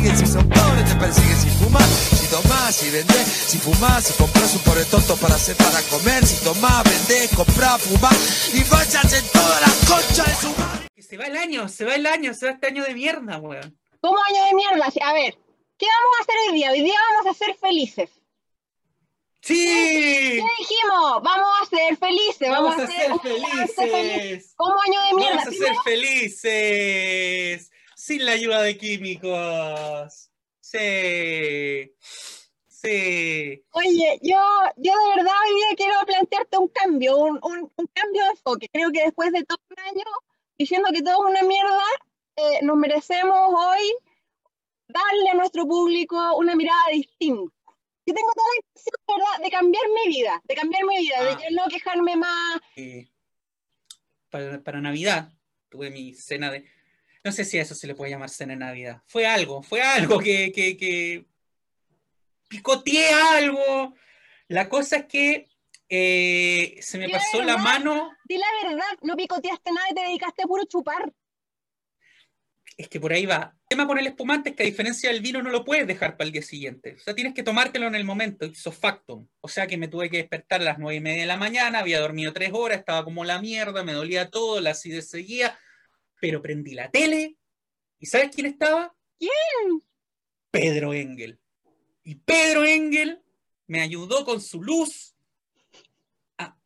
persiguen si son pobres, te persiguen si fumas, si tomás, si vendés, si fumás, si compras un pobre tonto para hacer para comer, si tomás, vendés, comprás, fumás y vayas en toda la concha de su madre. Se va el año, se va el año, se va este año de mierda, weón. ¿Cómo año de mierda? A ver, ¿qué vamos a hacer hoy día? Hoy día vamos a ser felices. ¡Sí! ¿Qué dijimos? Vamos a ser felices. Vamos, Vamos, a ser balance feliz. felices. ¿Cómo año de mierda? Vamos a ser felices. Sin la ayuda de químicos. Sí. Sí. Oye, yo, yo de verdad hoy día quiero plantearte un cambio, un, un- un cambio de enfoque. Creo que después de todo un año diciendo que todo es una mierda, eh, nos merecemos hoy darle a nuestro público una mirada distinta. Yo tengo toda la intención, de ¿verdad?, de cambiar mi vida, de cambiar mi vida, Ah. de no quejarme más. Eh, para, para Navidad tuve mi cena de. No sé si a eso se le puede llamar cena de Navidad. Fue algo, fue algo que, que, que picoteé algo. La cosa es que eh, se me pasó la mano. Di la verdad, no picoteaste nada y te dedicaste a puro chupar. Es que por ahí va. El tema con el espumante es que a diferencia del vino no lo puedes dejar para el día siguiente. O sea, tienes que tomártelo en el momento, ipso factum. O sea que me tuve que despertar a las nueve y media de la mañana, había dormido tres horas, estaba como la mierda, me dolía todo, la acidez seguía, pero prendí la tele y ¿sabes quién estaba? ¿Quién? Pedro Engel. Y Pedro Engel me ayudó con su luz a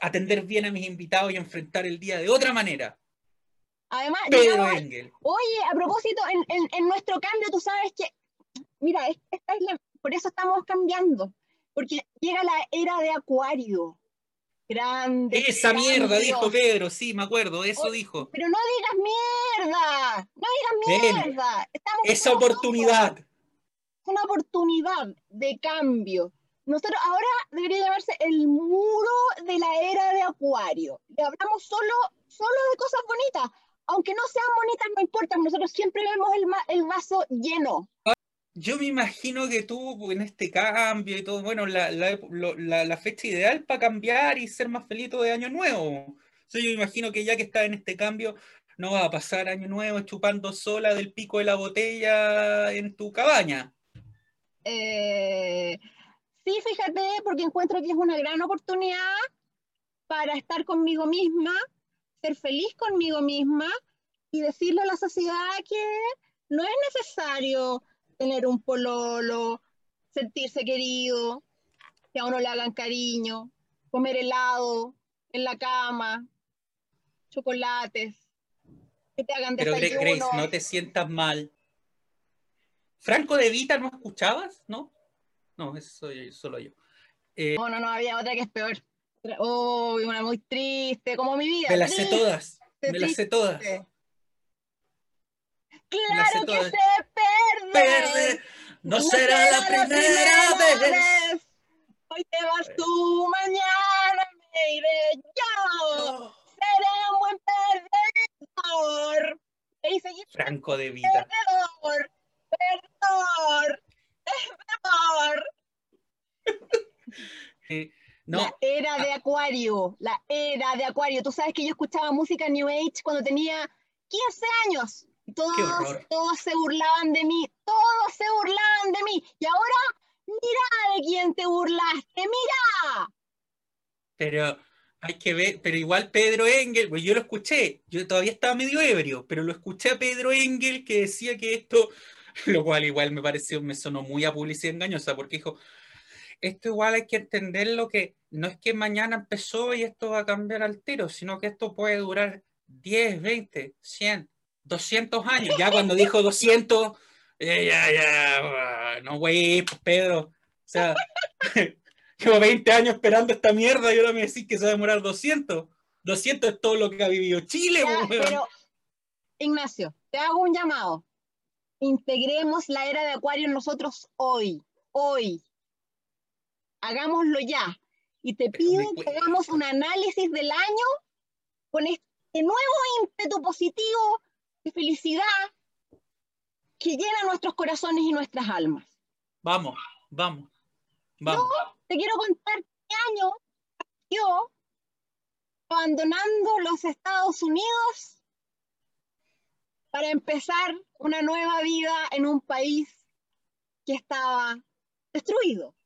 atender bien a mis invitados y enfrentar el día de otra manera. Además, Pedro Engel. Oye, a propósito, en, en- en nuestro cambio, tú sabes que, mira, es- esta es la- por eso estamos cambiando, porque llega la era de Acuario. Grande. Esa mierda, dijo Pedro, sí, me acuerdo, eso dijo. Pero no digas mierda, no digas mierda. Estamos Esa oportunidad. Es una oportunidad de cambio. Nosotros ahora debería llamarse el muro de la era de Acuario. Hablamos solo, solo de cosas bonitas. Aunque no sean bonitas, no importa. Nosotros siempre vemos el, el vaso lleno. Yo me imagino que tú en este cambio y todo, bueno, la, la, la- la fecha ideal para cambiar y ser más feliz todo de año nuevo. Sea, yo me imagino que ya que estás en este cambio, no vas a pasar año nuevo chupando sola del pico de la botella en tu cabaña. Eh, sí, fíjate, porque encuentro que es una gran oportunidad para estar conmigo misma, ser feliz conmigo misma y decirle a la sociedad que no es necesario tener un pololo, sentirse querido, que a uno le hagan cariño, comer helado en la cama, chocolates, que te hagan Pero desayuno. Grace, no te sientas mal. Franco de Vita, ¿no escuchabas? ¿No? No, eso soy solo yo. No, no, no, había otra que es peor. Oh, una muy triste, como mi vida. Me las sé todas, me las sé todas. Claro que todas. sé perder. Perder no será la primera vez. Hoy te vas tú, mañana me iré yo. Seré un buen perdedor. Y Franco de Vita. perdedor, perdedor, perdedor. Eh, no, La era de Acuario, la era de Acuario. Tú sabes que yo escuchaba música New Age cuando tenía 15 años. Todos, todos se burlaban de mí, todos se burlaban de mí. Y ahora, mira de quién te burlaste, mira. pero hay que ver, pero igual Pedro Engel, pues yo lo escuché, yo todavía estaba medio ebrio, pero lo escuché a Pedro Engel que decía que esto, lo cual igual me pareció, me sonó muy a publicidad engañosa, porque dijo, esto igual hay que entender lo que no es que mañana empezó y esto va a cambiar al tiro, sino que esto puede durar 10, 20, 100, 200 años. Ya cuando dijo 200, eh, ya, ya, no, güey, pues Pedro, o sea, llevo 20 años esperando esta mierda y ahora me decís que se va a demorar 200. 200 es todo lo que ha vivido Chile, Ya, pero, Ignacio, te hago un llamado. Integremos la era de Acuario en nosotros hoy, hoy. Hagámoslo ya. Y te Pero pido que hagamos un análisis del año con este nuevo ímpetu positivo de felicidad que llena nuestros corazones y nuestras almas. Vamos, vamos, vamos. Te quiero contar qué año yo abandonando los Estados Unidos para empezar una nueva vida en un país que estaba destruido.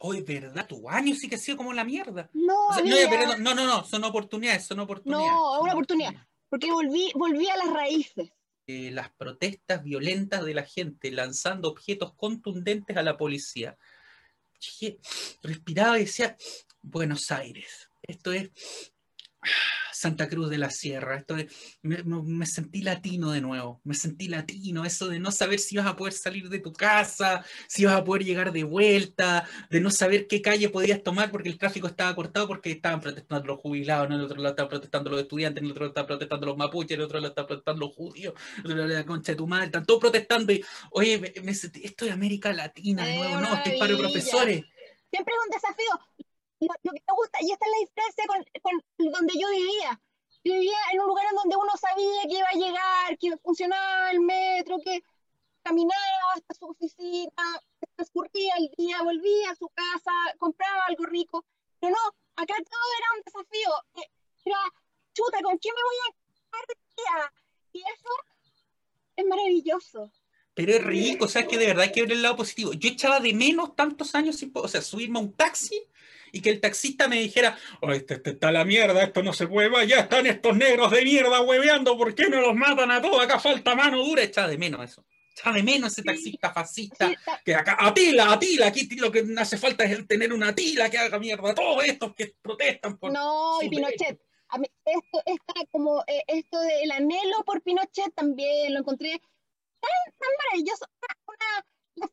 Hoy, ¿verdad? Tu año sí que ha sido como la mierda. No, O sea, no, pero no, no, no, son oportunidades, son oportunidades. no, son una oportunidad. Porque volví, volví a las raíces. Eh, las protestas violentas de la gente lanzando objetos contundentes a la policía. Respiraba y decía, Buenos Aires, esto es Santa Cruz de la Sierra, esto es, me, sentí latino de nuevo, me sentí latino, eso de no saber si vas a poder salir de tu casa, si vas a poder llegar de vuelta, de no saber qué calle podías tomar porque el tráfico estaba cortado porque estaban protestando los jubilados, en el otro lado estaban protestando los estudiantes, en el otro lado estaban protestando los mapuches, en el otro lado estaban protestando los judíos, en el otro lado la concha de tu madre, están todos protestando y, oye, me- me sentí- esto es América Latina de nuevo, no, este es de maravilla. profesores. Siempre es un desafío. Lo, lo que me gusta, y esta es la diferencia con, con donde yo vivía. Yo vivía en un lugar en donde uno sabía que iba a llegar, que funcionaba el metro, que caminaba hasta su oficina, transcurría el día, volvía a su casa, compraba algo rico. Pero no, acá todo era un desafío. Eh, Era, chuta, ¿con quién me voy a día? Y eso es maravilloso. Pero es rico, o sea, es que de verdad hay que ver el lado positivo. Yo echaba de menos tantos años sin, o sea, subirme a un taxi y que el taxista me dijera, oh, este, este está la mierda, esto no se puede, ya están estos negros de mierda hueveando, ¿por qué no los matan a todos? Acá falta mano dura, echaba de menos eso. Echaba de menos ese taxista fascista, que acá, Atila, Atila, aquí lo que hace falta es tener una Atila que haga mierda a todos estos que protestan por... No, y Pinochet. A mí, esto, esta, como, eh, esto del anhelo por Pinochet también lo encontré tan, tan maravilloso. Una, una- la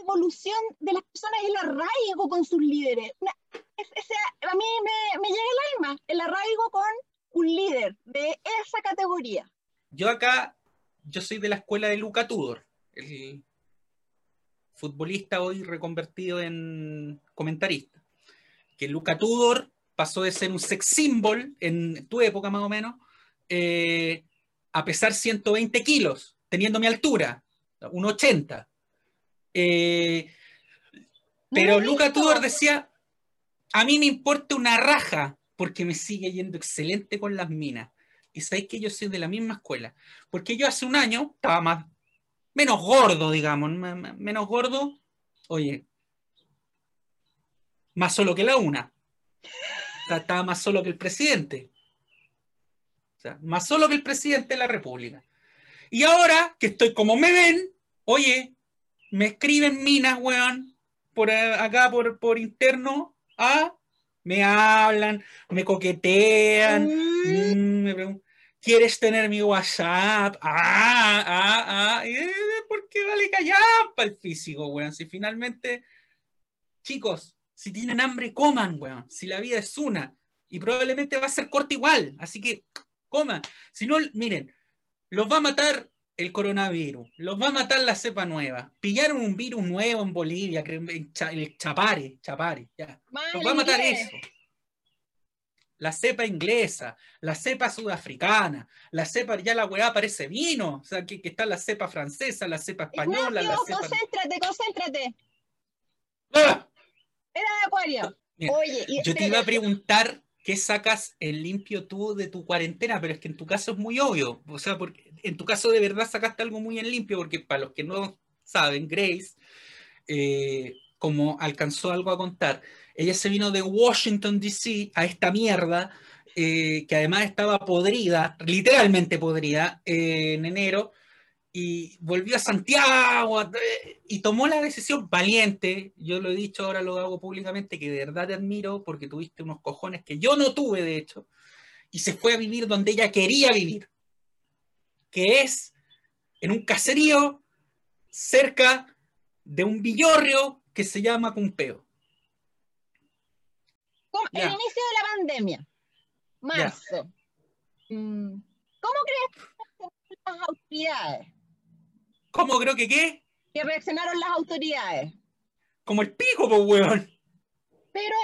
evolución de las personas, el arraigo con sus líderes. Una- es- ese- a mí me, me llega el alma, el arraigo con un líder de esa categoría. Yo acá, yo soy de la escuela de Luca Tudor, el futbolista hoy reconvertido en comentarista. Que Luca Tudor pasó de ser un sex symbol en tu época más o menos, eh, a pesar 120 kilos, teniendo mi altura, un 80. Eh, pero Luca. Tudor decía, a mí me importa una raja porque me sigue yendo excelente con las minas. Y sabéis que yo soy de la misma escuela. Porque yo hace un año estaba más, menos gordo, digamos, me- me- menos gordo. Oye, más solo que la una. Estaba más solo que el presidente. O sea, más solo que el presidente de la República. Y ahora que estoy como me ven, oye, me escriben minas, weón, por eh, acá por, por interno, ah, me hablan, me coquetean, Mm, me pregun- ¿quieres tener mi WhatsApp? Ah, ah, ah, eh, ¿por qué vale callar para el físico, weón? Si finalmente, chicos, si tienen hambre, coman, weón. Si la vida es una, y probablemente va a ser corta igual, así que coman. Si no, miren, los va a matar el coronavirus, los va a matar la cepa nueva. Pillaron un virus nuevo en Bolivia, que el Chapare, Chapare, ya. Los va a matar inglés. eso. La cepa inglesa, la cepa sudafricana, la cepa, ya la weá parece vino, o sea, que, que está la cepa francesa, la cepa española, la Ignacio, cepa... concéntrate, concéntrate. ¡Ah! Era de Acuario. Mira, Oye, y- Yo te iba a preguntar qué sacas el limpio tú de tu cuarentena, pero es que en tu caso es muy obvio. O sea, porque en tu caso de verdad sacaste algo muy en limpio, porque para los que no saben, Grace, eh, como alcanzó algo a contar, ella se vino de Washington, D.C. a esta mierda, eh, que además estaba podrida, literalmente podrida, eh, en enero, y volvió a Santiago y tomó la decisión valiente, yo lo he dicho, ahora lo hago públicamente, que de verdad te admiro porque tuviste unos cojones que yo no tuve, de hecho, y se fue a vivir donde ella quería vivir, que es en un caserío cerca de un villorrio que se llama Cumpeo. ¿Cómo- Ya. El inicio de la pandemia, marzo. Mm, ¿Cómo crees que reaccionaron las autoridades? ¿Cómo creo que qué? Que reaccionaron las autoridades. Como el pico, pues, weón. Pero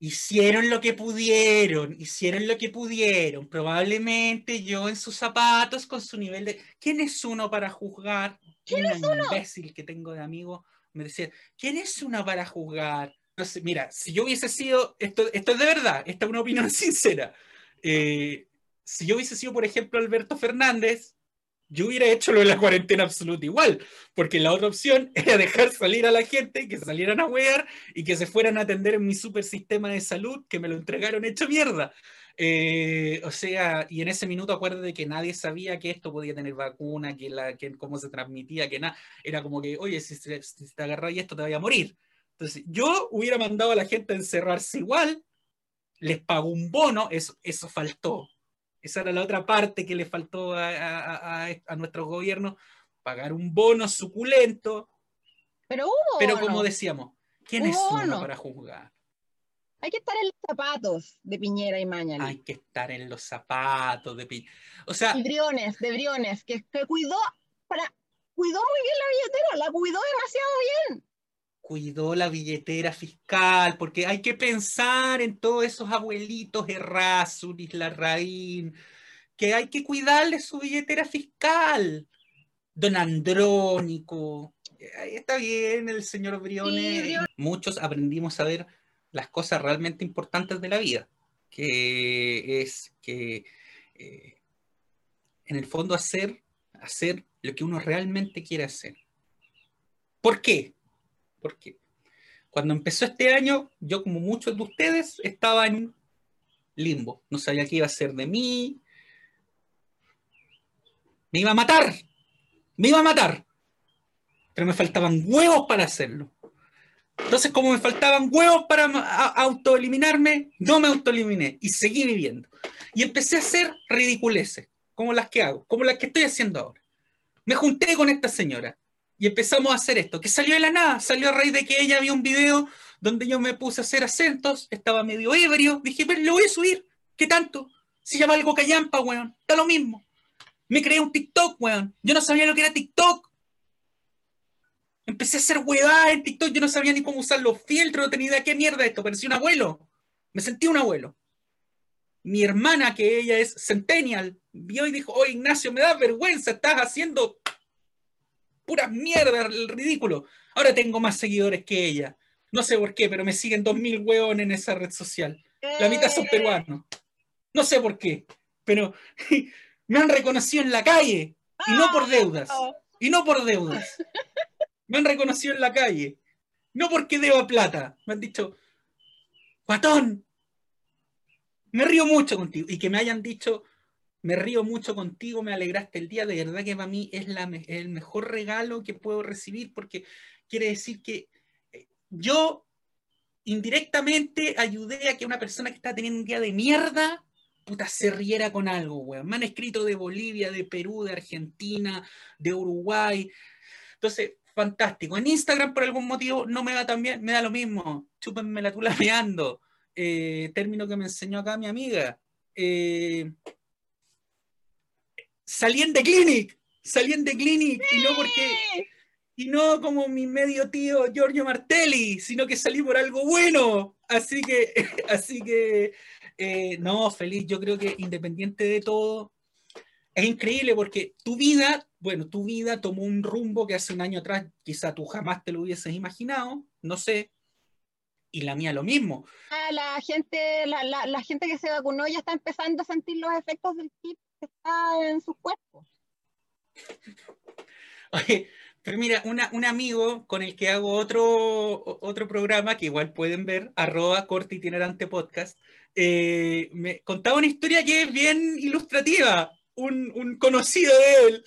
Hicieron lo que pudieron, hicieron lo que pudieron. Probablemente yo en sus zapatos, con su nivel de... ¿Quién es uno para juzgar? ¿Quién es uno? imbécil que tengo de amigo me decía, ¿quién es uno para juzgar? No sé, mira, si yo hubiese sido, esto, esto es de verdad, esta es una opinión sincera. Eh, si yo hubiese sido, por ejemplo, Alberto Fernández, yo hubiera hecho lo de la cuarentena absoluta igual, porque la otra opción era dejar salir a la gente, que salieran a wear y que se fueran a atender en mi super sistema de salud, que me lo entregaron hecho mierda. Eh, o sea, y en ese minuto acuérdate que nadie sabía que esto podía tener vacuna, que, la, que cómo se transmitía, que nada. Era como que, oye, si, si, te agarras esto te vaya a morir. Entonces, yo hubiera mandado a la gente a encerrarse igual, les pago un bono, eso, eso faltó. Esa era la otra parte que le faltó a, a, a, nuestro gobierno, pagar un bono suculento. Pero hubo. Pero como decíamos, ¿quién es uno para juzgar? Hay que estar en los zapatos de Piñera y Mañana. Hay que estar en los zapatos de Piñera. O sea. Y Briones, de Briones, que, que cuidó, para, cuidó muy bien la billetera, la cuidó demasiado bien cuidó la billetera fiscal, porque hay que pensar en todos esos abuelitos Errázuriz, Larraín, que hay que cuidarle su billetera fiscal. Don Andrónico, está bien el señor Briones. Muchos aprendimos a ver las cosas realmente importantes de la vida, que es que eh, en el fondo hacer, hacer lo que uno realmente quiere hacer. ¿Por qué? Porque cuando empezó este año, yo como muchos de ustedes estaba en limbo. No sabía qué iba a ser de mí. Me iba a matar. Me iba a matar. Pero me faltaban huevos para hacerlo. Entonces, como me faltaban huevos para autoeliminarme, no me autoeliminé y seguí viviendo. Y empecé a hacer ridiculeces, como las que hago, como las que estoy haciendo ahora. Me junté con esta señora y empezamos a hacer esto, que salió de la nada, salió a raíz de que ella vio un video donde yo me puse a hacer acentos, estaba medio ebrio, dije, pero lo voy a subir, ¿qué tanto? Si llama algo callampa, weón, está lo mismo. Me creé un TikTok, weón, yo no sabía lo que era TikTok. Empecé a hacer huevadas en TikTok, yo no sabía ni cómo usar los filtros, no tenía idea qué mierda esto, parecía un abuelo. Me sentí un abuelo. Mi hermana, que ella es centennial, vio y dijo, oh Ignacio, me da vergüenza, estás haciendo pura mierda, el ridículo. Ahora tengo más seguidores que ella. No sé por qué, pero me siguen 2.000 hueones en esa red social. La mitad son peruanos. No sé por qué, pero me han reconocido en la calle y no por deudas. Y no por deudas. Me han reconocido en la calle. No porque debo plata. Me han dicho, guatón, me río mucho contigo. Y que me hayan dicho, me río mucho contigo, me alegraste el día, de verdad que para mí es, el mejor regalo que puedo recibir porque quiere decir que eh, yo indirectamente ayudé a que una persona que está teniendo un día de mierda, puta, se riera con algo, weón. Me han escrito de Bolivia, de Perú, de Argentina, de Uruguay. Entonces, fantástico. En Instagram, por algún motivo, no me va tan bien, me da lo mismo. Chúpenme la tula meando. Eh, término que me enseñó acá mi amiga. Eh, salí en The Clinic, salí en The Clinic, y no porque, y no como mi medio tío Giorgio Martelli, sino que salí por algo bueno. Así que, así que, eh, no, feliz, yo creo que independiente de todo, es increíble porque tu vida, bueno, tu vida tomó un rumbo que hace un año atrás quizá tú jamás te lo hubieses imaginado, no sé, y la mía lo mismo. Ah, la gente, la, la, la, gente que se vacunó ya está empezando a sentir los efectos del chip está en sus cuerpos. Oye, pero mira, un amigo con el que hago otro, otro programa, que igual pueden ver, arroba corte itinerante podcast, eh, me contaba una historia que es bien ilustrativa. Un, un conocido de él,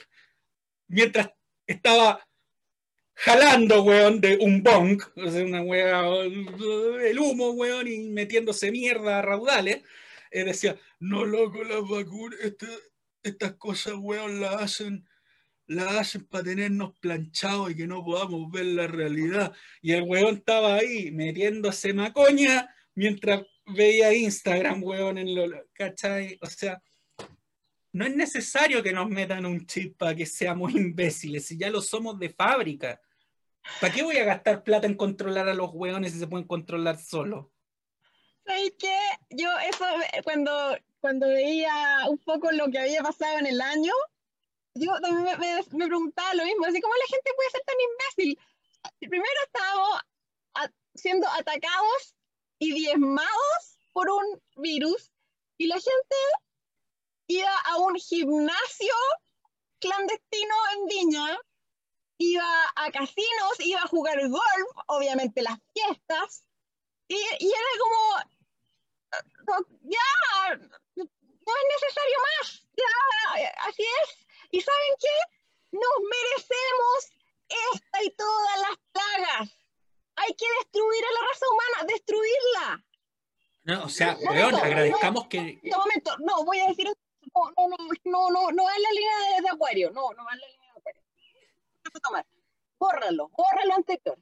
mientras estaba jalando, weón, de un bong, una weón, el humo, weón, y metiéndose mierda a raudales, eh, decía, no loco, las vacunas, este, estas cosas, weón, las hacen, las hacen para tenernos planchados y que no podamos ver la realidad. Y el weón estaba ahí metiéndose macoña mientras veía Instagram, weón, en lo, ¿cachai? O sea, no es necesario que nos metan un chip para que seamos imbéciles, si ya lo somos de fábrica. ¿Para qué voy a gastar plata en controlar a los weones si se pueden controlar solos? ¿Sabes qué? Yo eso, cuando, cuando veía un poco lo que había pasado en el año, yo también me, me, preguntaba lo mismo, así cómo la gente puede ser tan imbécil. Primero estábamos siendo atacados y diezmados por un virus y la gente iba a un gimnasio clandestino en Viña, iba a casinos, iba a jugar golf, obviamente las fiestas, y, y era como, ya, no es necesario más, ya, así es. ¿Y saben qué? Nos merecemos esta y todas las plagas. Hay que destruir a la raza humana, destruirla. No, o sea, no, agradezcamos no, que. Un momento, no, voy a decir, no, no, no, no, no, no es la línea de, de acuario, no, no es la línea de acuario. Tomar. Bórralo, bórralo anterior.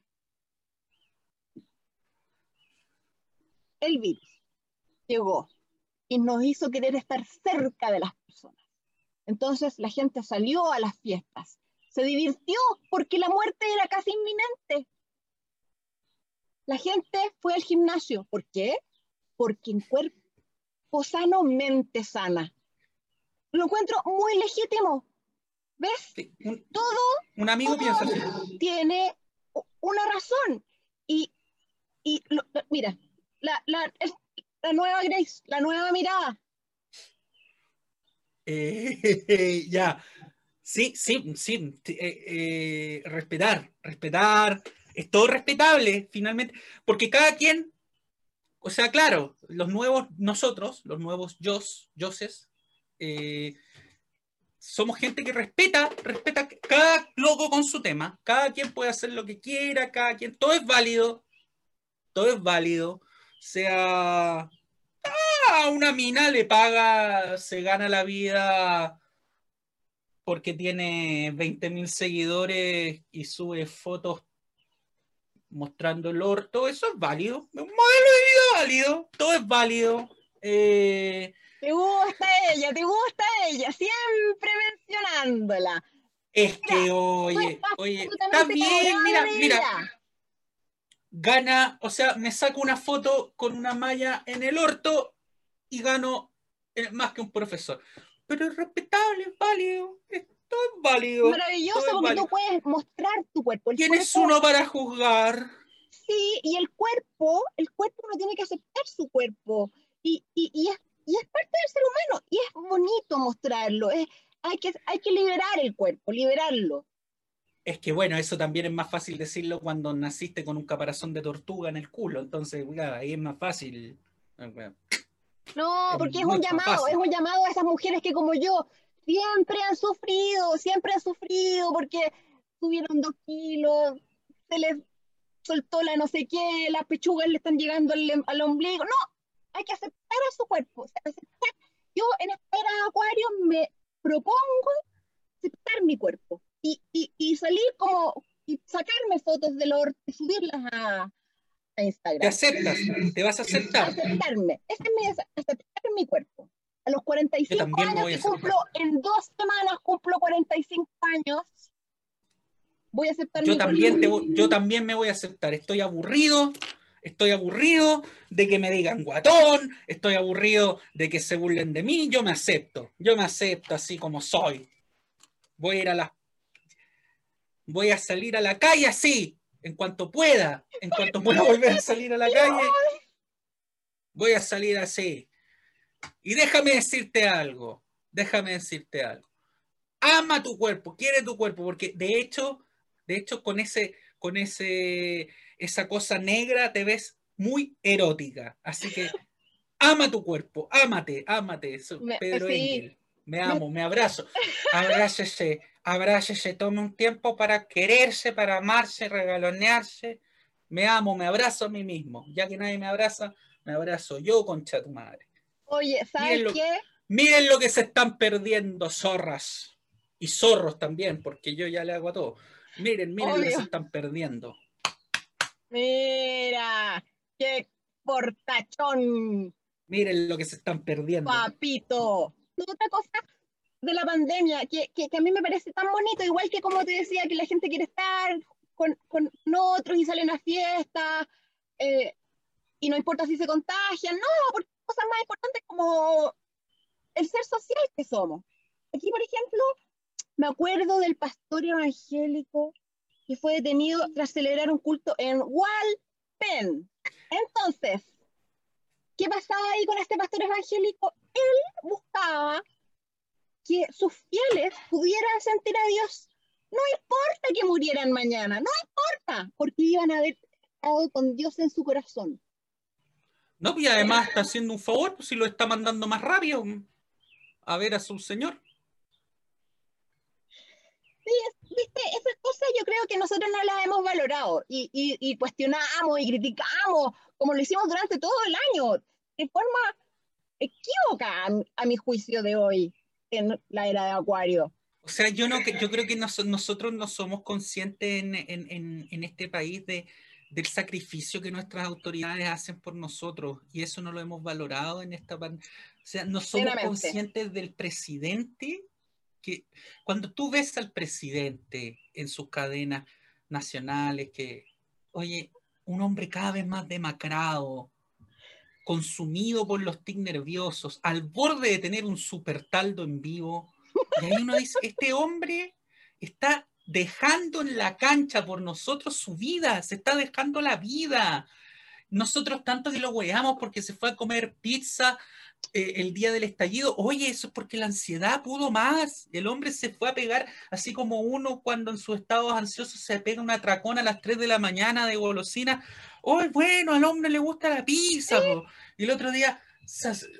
El virus llegó y nos hizo querer estar cerca de las personas. Entonces la gente salió a las fiestas, se divirtió porque la muerte era casi inminente. La gente fue al gimnasio. ¿Por qué? Porque en cuerpo sano, mente sana. Lo encuentro muy legítimo. ¿Ves? Sí, Un, Todo un amigo todo piensa así. tiene una razón. Y, y lo- mira, la, la, es la nueva Grace, la nueva mirada. Eh, ya. Sí, sí, sí. eh, eh, respetar, respetar. Es todo respetable, finalmente. Porque cada quien, o sea, claro, los nuevos nosotros, los nuevos yos, yoses, somos gente que respeta, respeta cada loco con su tema. Cada quien puede hacer lo que quiera, cada quien, todo es válido. Todo es válido. Sea a una mina le paga, se gana la vida porque tiene 20.000 seguidores y sube fotos mostrando el orto, eso es válido. Un modelo de vida válido, todo es válido. Eh, Te gusta ella, te gusta ella, siempre mencionándola. es que, oye, oye, está bien, mira, mira. Gana, o sea, me saco una foto con una malla en el orto y gano eh, más que un profesor. Pero es respetable, es válido, es, todo es válido. Maravilloso todo es porque válido. tú puedes mostrar tu cuerpo. El ¿Quién es uno para juzgar? Sí, y el cuerpo, el cuerpo no tiene que aceptar su cuerpo. Y, y, y, es, y es parte del ser humano. Y es bonito mostrarlo. Es, hay, que, hay que liberar el cuerpo, liberarlo. Es que bueno, eso también es más fácil decirlo cuando naciste con un caparazón de tortuga en el culo. Entonces, ya, ahí es más fácil. Bueno, No, Es porque es un llamado, fácil. es un llamado a esas mujeres que como yo siempre han sufrido, siempre han sufrido porque subieron dos kilos, se les soltó la no sé qué, las pechugas le están llegando al, al ombligo. No, hay que aceptar a su cuerpo. o sea, aceptar. Yo en Espera Acuario me propongo aceptar mi cuerpo y, y, y salir como y sacarme fotos del orto y subirlas a, a Te Instagram aceptas, te vas a aceptar. aceptarme. Ese es aceptar mi cuerpo. A los 45 también me años que cumplo, en dos semanas cumplo 45 años, voy a aceptar Yo mi también, te cuerpo. voy- yo también me voy a aceptar. Estoy aburrido, estoy aburrido de que me digan guatón, estoy aburrido de que se burlen de mí. Yo me acepto, yo me acepto así como soy. Voy a ir a la. Voy a salir a la calle así, en cuanto pueda, en cuanto pueda volver a salir a la calle. Voy a salir así. Y déjame decirte algo, déjame decirte algo. Ama tu cuerpo, quiere tu cuerpo, porque de hecho, de hecho con ese, con ese, esa cosa negra te ves muy erótica. Así que ama tu cuerpo, ámate, ámate. Soy Me- Pedro sí. Engel. Me amo, me abrazo. Abrácese, abrácese, tome un tiempo para quererse, para amarse, regalonearse. Me amo, me abrazo a mí mismo. Ya que nadie me abraza, me abrazo yo, concha tu madre. Oye, ¿sabes Miren lo- qué? Miren lo que se están perdiendo, zorras. Y zorros también, porque yo ya le hago a todo. Miren, miren lo que se están perdiendo. Mira, qué portachón, Miren lo que se están perdiendo. papito. Otra cosa de la pandemia que, que, que a mí me parece tan bonito, igual que como te decía, que la gente quiere estar con, con otros y salen a fiestas, eh, y no importa si se contagian, no, porque cosas más importantes como el ser social que somos. Aquí, por ejemplo, me acuerdo del pastor evangélico que fue detenido tras celebrar un culto en Walpen. Entonces, ¿qué pasaba ahí con este pastor evangélico? Él buscaba que sus fieles pudieran sentir a Dios. No importa que murieran mañana, no importa, porque iban a haber estado con Dios en su corazón. No, y además está haciendo un favor, pues si lo está mandando más rápido a ver a su señor. Sí, viste, esas cosas yo creo que nosotros no las hemos valorado y, y, cuestionamos y criticamos, como lo hicimos durante todo el año, de forma equívoca, a, mi juicio de hoy, en la era de Acuario. O sea, yo, no, yo creo que nosotros no somos conscientes en, en, en, este país de, del sacrificio que nuestras autoridades hacen por nosotros y eso no lo hemos valorado en esta... O sea, no somos conscientes del presidente que cuando tú ves al presidente en sus cadenas nacionales, que, oye, un hombre cada vez más demacrado, consumido por los tics nerviosos, al borde de tener un super taldo en vivo, y ahí uno dice, este hombre está dejando en la cancha por nosotros su vida, se está dejando la vida. Nosotros tanto que lo weamos porque se fue a comer pizza eh, el día del estallido, oye, eso es porque la ansiedad pudo más. El hombre se fue a pegar, así como uno cuando en sus estados ansiosos se pega una tracona a las 3 de la mañana de golosina. Oye, bueno, al hombre le gusta la pizza. Y el otro día,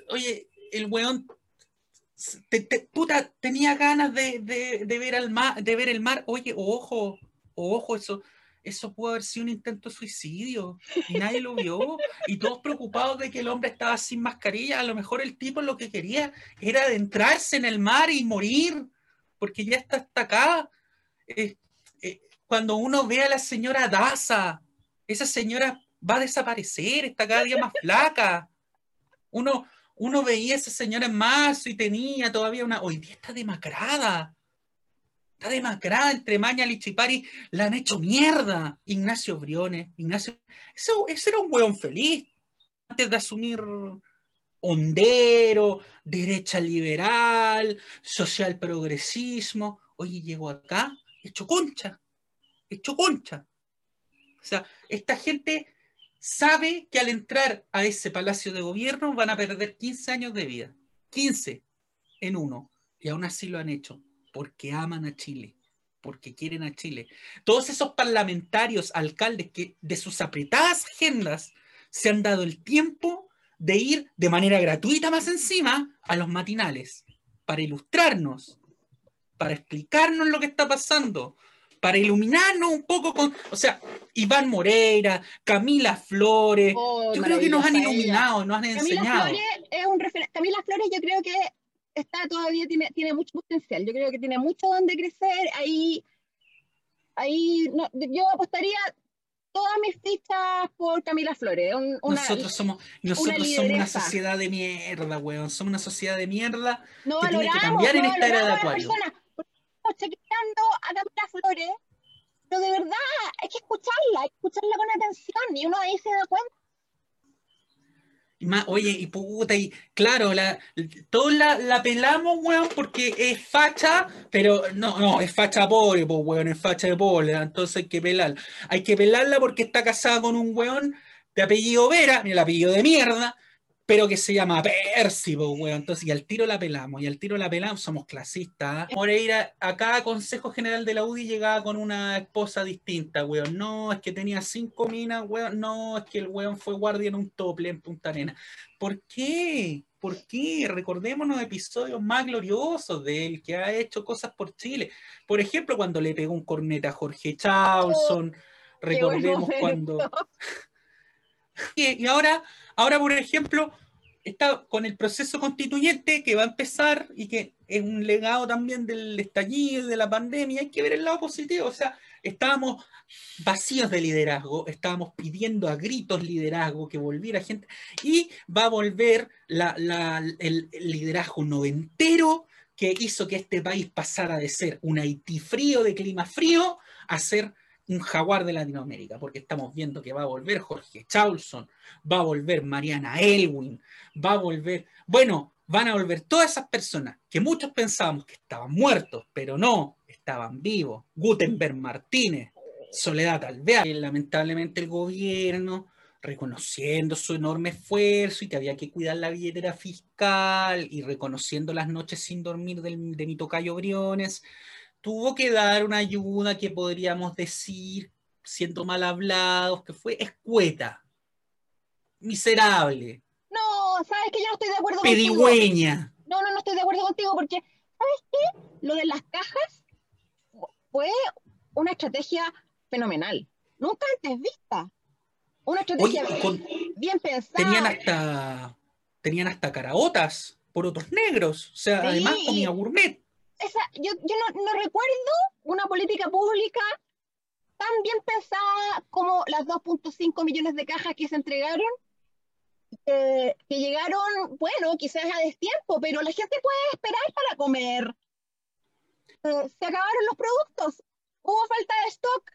oye, el weón puta, tenía ganas de, de, ver al mar, de ver el mar. Oye, ojo, ojo, eso, eso pudo haber sido un intento de suicidio y nadie lo vio. Y todos preocupados de que el hombre estaba sin mascarilla. A lo mejor el tipo lo que quería era adentrarse en el mar y morir, porque ya está hasta acá. Eh, eh, cuando uno ve a la señora Daza, esa señora va a desaparecer, está cada día más flaca. Uno, uno veía a esa señora en marzo y tenía todavía una. Hoy día está demacrada. Está demacrada entre Maña y Chipari, la han hecho mierda. Ignacio Briones, Ignacio. Eso, ese era un hueón feliz. Antes de asumir hondero, derecha liberal, social progresismo. Oye, llegó acá, hecho concha. Hecho concha. O sea, esta gente sabe que al entrar a ese palacio de gobierno van a perder 15 años de vida. 15 en uno. Y aún así lo han hecho porque aman a Chile, porque quieren a Chile. Todos esos parlamentarios, alcaldes que de sus apretadas agendas se han dado el tiempo de ir de manera gratuita más encima a los matinales para ilustrarnos, para explicarnos lo que está pasando, para iluminarnos un poco con, o sea, Iván Moreira, Camila Flores, oh, yo creo que nos han iluminado, nos han Camila enseñado. Flores es un Camila Flores yo creo que está todavía, tiene, tiene mucho potencial. Yo creo que tiene mucho donde crecer. Ahí, ahí yo apostaría todas mis fichas por Camila Flores. nosotros somos, nosotros una somos una sociedad de mierda, weón. Somos una sociedad de mierda no que tiene que cambiar en esta era de Acuario. Estamos chequeando a Camila Flores, pero de verdad hay que escucharla, hay que escucharla con atención y uno ahí se da cuenta oye, y puta, y claro, la, todos la, pelamos, weón, porque es facha, pero no, no, es facha pobre, pues, weón, es facha de pobre, entonces hay que pelarla. Hay que pelarla porque está casada con un weón de apellido Vera, el apellido de mierda, pero que se llama Percy, weón. Entonces, y al tiro la pelamos, y al tiro la pelamos, somos clasistas. ¿eh? Moreira, a cada Consejo General de la UDI llegaba con una esposa distinta, weón. No, es que tenía cinco minas, weón. No, es que el weón fue guardia en un tople en Punta Arena. ¿Por qué? ¿Por qué? Recordémonos episodios más gloriosos de él, que ha hecho cosas por Chile. Por ejemplo, cuando le pegó un corneta a Jorge. Oh, recordemos cuando... y ahora Ahora, por ejemplo, está con el proceso constituyente que va a empezar y que es un legado también del estallido, de la pandemia, hay que ver el lado positivo, o sea, estábamos vacíos de liderazgo, estábamos pidiendo a gritos liderazgo, que volviera gente, y va a volver el, liderazgo noventero que hizo que este país pasara de ser un Haití frío, de clima frío, a ser un jaguar de Latinoamérica, porque estamos viendo que va a volver Jorge Chaulson, va a volver Mariana Elwin, va a volver, bueno, van a volver todas esas personas que muchos pensábamos que estaban muertos, pero no, estaban vivos. Gutenberg Martínez, Soledad Alvear, lamentablemente el gobierno reconociendo su enorme esfuerzo y que había que cuidar la billetera fiscal y reconociendo las noches sin dormir de mi tocayo Briones, tuvo que dar una ayuda que podríamos decir, siendo mal hablados, que fue escueta, miserable. No, sabes que yo no estoy de acuerdo pedigüeña. contigo. No, no, no estoy de acuerdo contigo porque, ¿sabes qué? Lo de las cajas fue una estrategia fenomenal, nunca antes vista. Una estrategia Oye, bien, con- bien pensada. Tenían hasta, tenían hasta caraotas por otros negros, o sea, Sí, además comida gourmet. Esa, yo, yo no, no recuerdo una política pública tan bien pensada como las 2.5 millones de cajas que se entregaron, que, que llegaron, bueno, quizás a destiempo, pero la gente puede esperar para comer. Eh, se acabaron los productos, hubo falta de stock.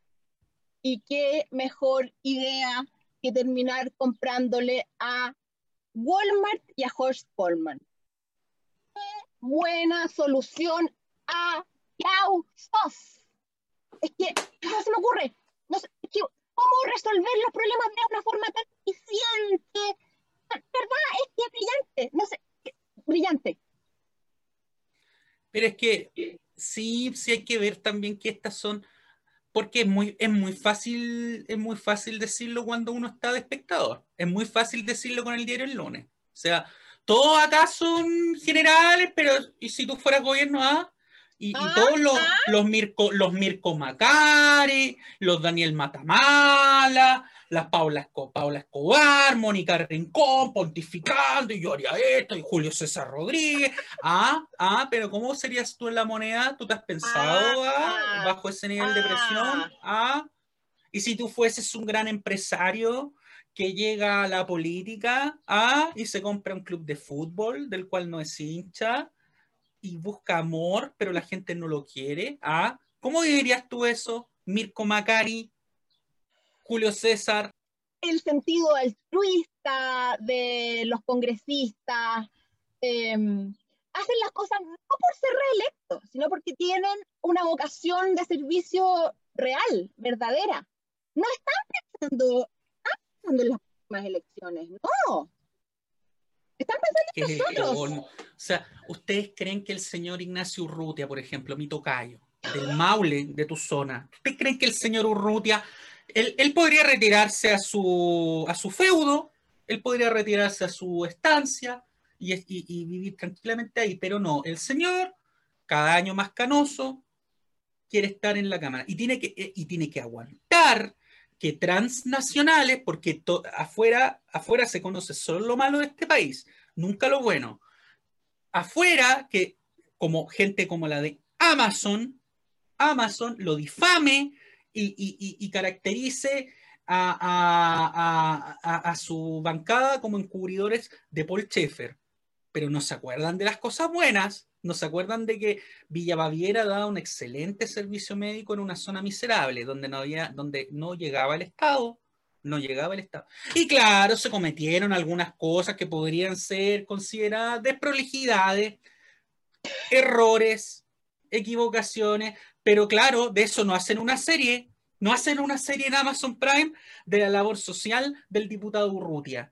Y qué mejor idea que terminar comprándole a Walmart y a Horst Coleman buena solución a causas. Es que no se me ocurre. No sé, es que, ¿Cómo resolver los problemas de una forma tan eficiente? ¿Verdad? Es que es brillante. No sé, brillante. Pero es que sí, sí hay que ver también que estas son, porque es muy, es muy fácil, es muy fácil decirlo cuando uno está de espectador. Es muy fácil decirlo con el diario el lunes. O sea, todos acá son generales, pero ¿y si tú fueras gobierno A? Y, y Ah, todos los, ah. los Mirko, los Mirko Macari, los Daniel Matamala, las Paula, Paula Escobar, Mónica Rincón, pontificando, y yo haría esto, y Julio César Rodríguez. Ah, ah, pero ¿cómo serías tú en la moneda? ¿Tú te has pensado ah, bajo ese nivel de presión? Ah, y si tú fueses un gran empresario que llega a la política y se compra un club de fútbol del cual no es hincha y busca amor, pero la gente no lo quiere, ¿cómo dirías tú eso? Mirko Macari, Julio César, El sentido altruista de los congresistas eh, hacen las cosas no por ser reelectos, sino porque tienen una vocación de servicio real, verdadera. No están pensando, pensando en las próximas elecciones, no. Están pensando el nosotros. O sea, ¿ustedes creen que el señor Ignacio Urrutia, por ejemplo, mi tocayo, del Maule, de tu zona, ¿ustedes creen que el señor Urrutia, él, él podría retirarse a su, a su feudo, él podría retirarse a su estancia y, y- y vivir tranquilamente ahí, pero no, el señor, cada año más canoso, quiere estar en la Cámara y tiene que, eh, y tiene que aguantar que transnacionales, porque afuera, afuera se conoce solo lo malo de este país, nunca lo bueno. Afuera, que como gente como la de Amazon, Amazon lo difame y, y- y- caracterice a, a- a- a- a su bancada como encubridores de Paul Schaeffer. Pero no se acuerdan de las cosas buenas, no se acuerdan de que Villa Baviera daba un excelente servicio médico en una zona miserable, donde no, había, donde no llegaba el Estado, no llegaba el Estado. Y claro, se cometieron algunas cosas que podrían ser consideradas desprolijidades, errores, equivocaciones, pero claro, de eso no hacen una serie, no hacen una serie en Amazon Prime de la labor social del diputado Urrutia.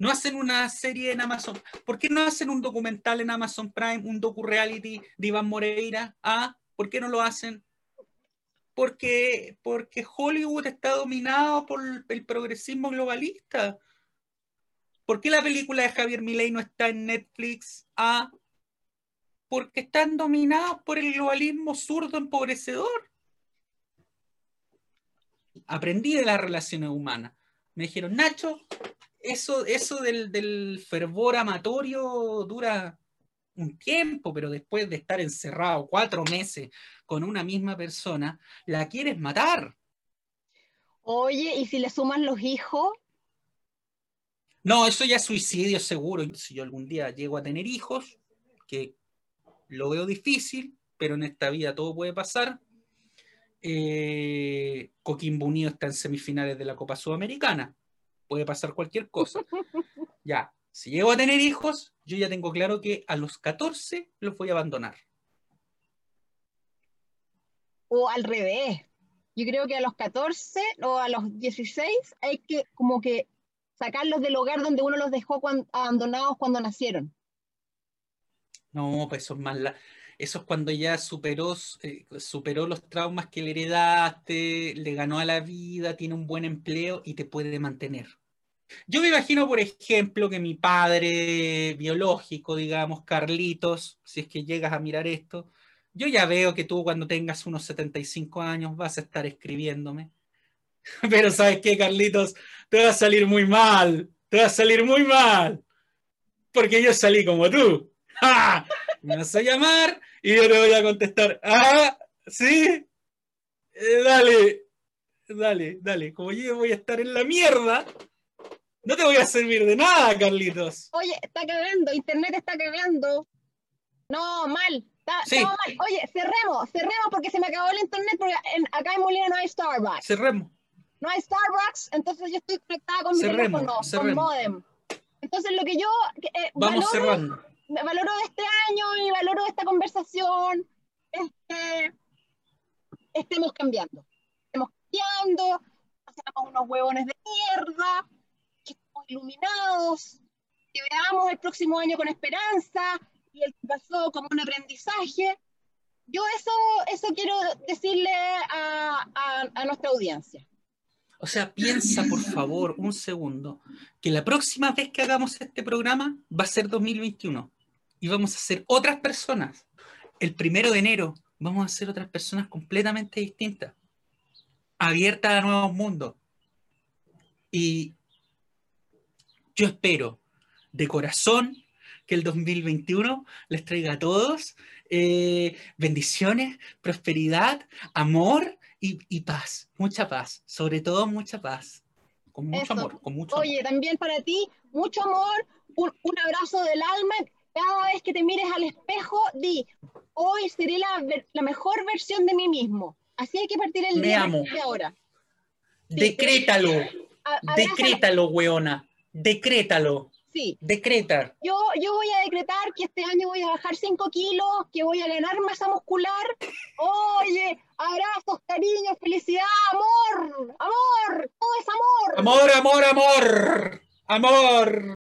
No hacen una serie en Amazon. ¿Por qué no hacen un documental en Amazon Prime, un docu-reality de Iván Moreira? Ah, ¿por qué no lo hacen? Porque, porque Hollywood está dominado por el progresismo globalista. ¿Por qué la película de Javier Milei no está en Netflix? Ah, porque están dominados por el globalismo zurdo empobrecedor. Aprendí de las relaciones humanas. Me dijeron, Nacho, eso, eso del, del fervor amatorio dura un tiempo, pero después de estar encerrado cuatro meses con una misma persona, la quieres matar. Oye, ¿y si le suman los hijos? No, eso ya es suicidio seguro. Si yo algún día llego a tener hijos, que lo veo difícil, pero en esta vida todo puede pasar. Eh, Coquimbo Unido está en semifinales de la Copa Sudamericana. Puede pasar cualquier cosa. Ya, si llego a tener hijos, yo ya tengo claro que a los 14 los voy a abandonar. O al revés. Yo creo que a los 14 o a los 16 hay que como que sacarlos del hogar donde uno los dejó abandonados cuando nacieron. No, pues eso es más la... Eso es cuando ya superó, eh, superó los traumas que le heredaste, le ganó a la vida, tiene un buen empleo y te puede mantener. Yo me imagino, por ejemplo, que mi padre biológico, digamos, Carlitos, si es que llegas a mirar esto, yo ya veo que tú cuando tengas unos 75 años vas a estar escribiéndome. Pero ¿sabes qué, Carlitos? Te va a salir muy mal, te va a salir muy mal, porque yo salí como tú. Me vas a llamar y yo te voy a contestar, ah, sí, Eh, dale, dale, dale, como yo voy a estar en la mierda, no te voy a servir de nada, Carlitos. Oye, está cagando, internet está cagando. No, mal. Está, Sí. estamos mal. Oye, cerremos, cerremos porque se me acabó el internet porque en- acá en Molina no hay Starbucks. Cerremos. No hay Starbucks, entonces yo estoy conectada con mi Cerremos, teléfono, cerremos. con modem. Entonces lo que yo eh, Vamos valoro, cerrando. valoro de este año y valoro de esta conversación es que estemos cambiando. Estemos cambiando, hacemos unos huevones de mierda, iluminados, que veamos el próximo año con esperanza y el que pasó como un aprendizaje. Yo eso, eso quiero decirle a, a- a nuestra audiencia. O sea, piensa por favor un segundo que la próxima vez que hagamos este programa va a ser 2021 y vamos a ser otras personas. El primero de enero vamos a ser otras personas completamente distintas, abiertas a nuevos mundos. Y yo espero de corazón que el 2021 les traiga a todos eh, bendiciones, prosperidad, amor y, y paz, mucha paz, sobre todo mucha paz, con mucho Eso. amor, con mucho amor. Oye, también para ti, mucho amor, un, un abrazo del alma. Cada vez que te mires al espejo, di, hoy seré la, la mejor versión de mí mismo. Así hay que partir el Me día amo. de ahora. Decrétalo, abraza- decrétalo, weona, decrétalo, Sí, decreta. yo, yo voy a decretar que este año voy a bajar 5 kilos, que voy a ganar masa muscular. Oye, abrazos, cariño, felicidad, amor, amor, todo es amor. Amor, amor, amor, amor.